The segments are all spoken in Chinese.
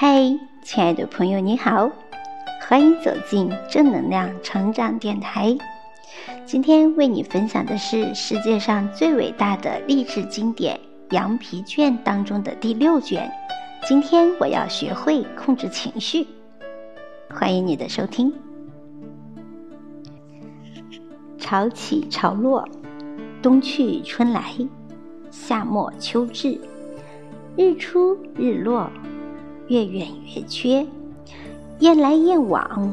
嗨，亲爱的朋友，你好，欢迎走进正能量成长电台。今天为你分享的是世界上最伟大的励志经典《羊皮卷》当中的第六卷。今天我要学会控制情绪。欢迎你的收听。潮起潮落，冬去春来，夏末秋至，日出日落。越远越缺，雁来雁往，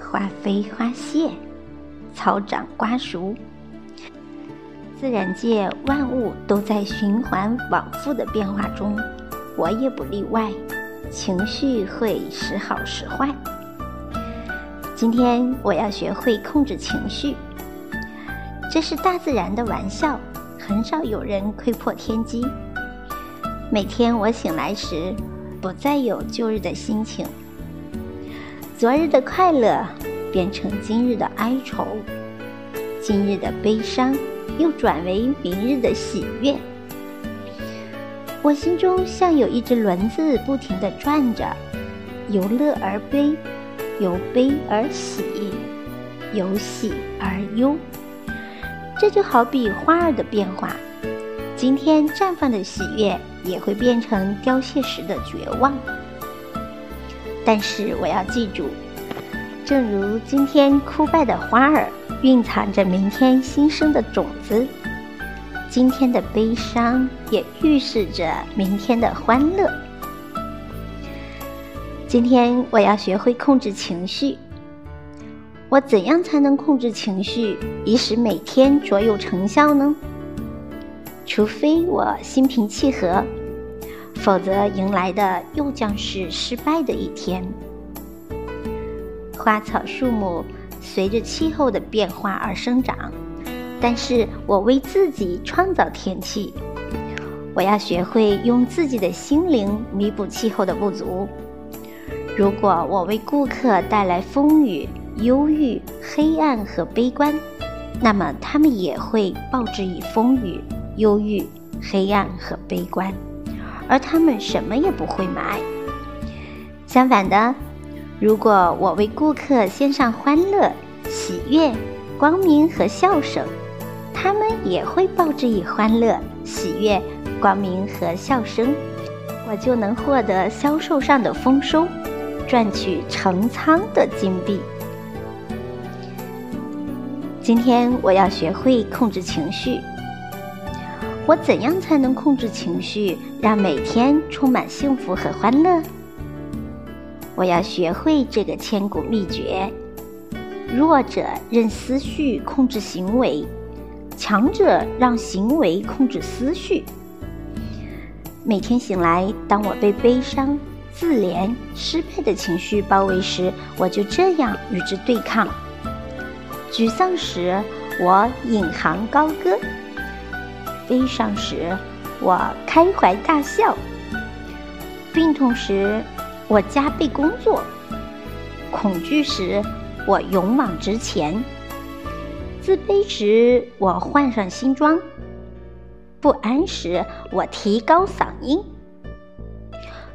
花飞花谢，草长瓜熟。自然界万物都在循环往复的变化中，我也不例外。情绪会时好时坏。今天我要学会控制情绪，这是大自然的玩笑，很少有人窥破天机。每天我醒来时。不再有旧日的心情，昨日的快乐变成今日的哀愁，今日的悲伤又转为明日的喜悦。我心中像有一只轮子不停地转着，由乐而悲，由悲而喜，由喜而忧。这就好比花儿的变化，今天绽放的喜悦。也会变成凋谢时的绝望，但是我要记住，正如今天枯败的花儿蕴藏着明天新生的种子，今天的悲伤也预示着明天的欢乐。今天我要学会控制情绪，我怎样才能控制情绪，以使每天卓有成效呢？除非我心平气和，否则迎来的又将是失败的一天。花草树木随着气候的变化而生长，但是我为自己创造天气。我要学会用自己的心灵弥补气候的不足。如果我为顾客带来风雨、忧郁、黑暗和悲观，那么他们也会报之以风雨。忧郁、黑暗和悲观，而他们什么也不会买。相反的，如果我为顾客献上欢乐、喜悦、光明和笑声，他们也会报之以欢乐、喜悦、光明和笑声，我就能获得销售上的丰收，赚取成仓的金币。今天我要学会控制情绪。我怎样才能控制情绪，让每天充满幸福和欢乐？我要学会这个千古秘诀：弱者任思绪控制行为，强者让行为控制思绪。每天醒来，当我被悲伤、自怜、失败的情绪包围时，我就这样与之对抗；沮丧时，我引吭高歌。悲伤时，我开怀大笑；病痛时，我加倍工作；恐惧时，我勇往直前；自卑时，我换上新装；不安时，我提高嗓音；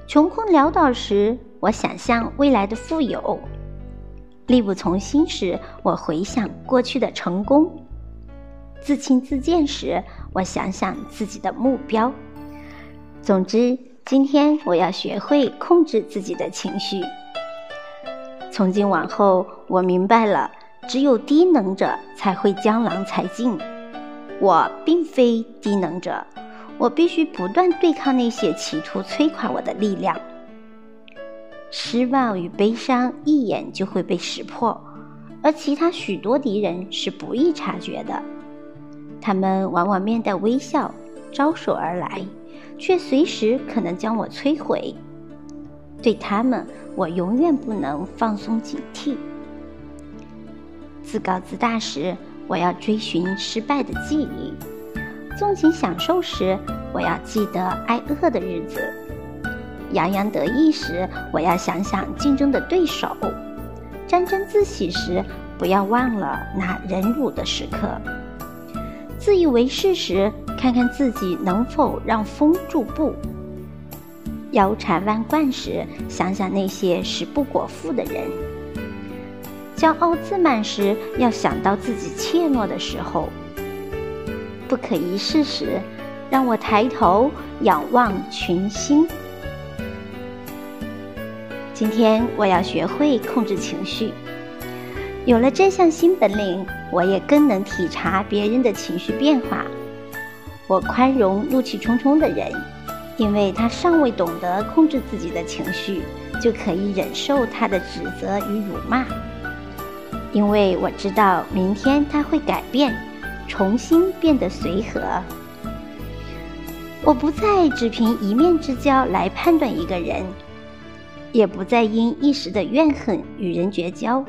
穷困潦倒时，我想象未来的富有；力不从心时，我回想过去的成功；自轻自贱时，我想想自己的目标。总之，今天我要学会控制自己的情绪。从今往后，我明白了，只有低能者才会江郎才尽。我并非低能者，我必须不断对抗那些企图摧垮我的力量。失望与悲伤一眼就会被识破，而其他许多敌人是不易察觉的。他们往往面带微笑，招手而来，却随时可能将我摧毁。对他们，我永远不能放松警惕。自高自大时，我要追寻失败的记忆；纵情享受时，我要记得挨饿的日子；洋洋得意时，我要想想竞争的对手；沾沾自喜时，不要忘了那忍辱的时刻。自以为是时，看看自己能否让风驻步；腰缠万贯时，想想那些食不果腹的人；骄傲自满时，要想到自己怯懦的时候；不可一世时，让我抬头仰望群星。今天我要学会控制情绪。有了这项新本领，我也更能体察别人的情绪变化。我宽容怒气冲冲的人，因为他尚未懂得控制自己的情绪，就可以忍受他的指责与辱骂。因为我知道明天他会改变，重新变得随和。我不再只凭一面之交来判断一个人，也不再因一时的怨恨与人绝交。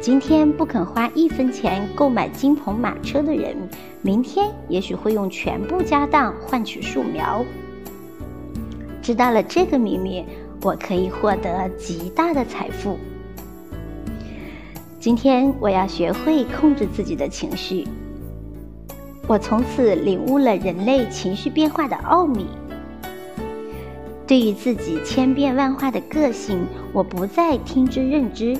今天不肯花一分钱购买金鹏马车的人，明天也许会用全部家当换取树苗。知道了这个秘密，我可以获得极大的财富。今天我要学会控制自己的情绪。我从此领悟了人类情绪变化的奥秘。对于自己千变万化的个性，我不再听之任之。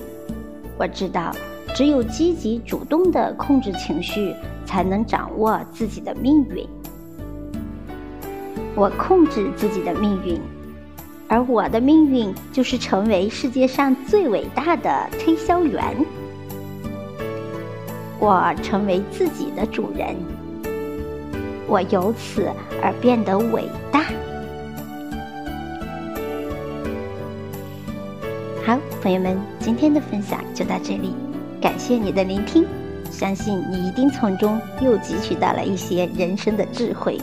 我知道，只有积极主动的控制情绪，才能掌握自己的命运。我控制自己的命运，而我的命运就是成为世界上最伟大的推销员。我成为自己的主人，我由此而变得伟大。朋友们，今天的分享就到这里，感谢你的聆听，相信你一定从中又汲取到了一些人生的智慧。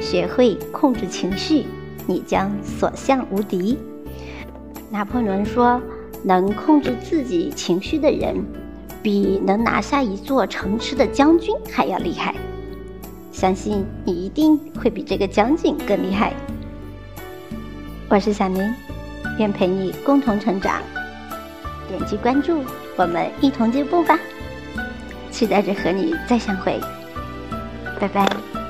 学会控制情绪，你将所向无敌。拿破仑说：“能控制自己情绪的人，比能拿下一座城池的将军还要厉害。”相信你一定会比这个将军更厉害。我是小宁。愿陪你共同成长，点击关注，我们一同进步吧！期待着和你再相会，拜拜。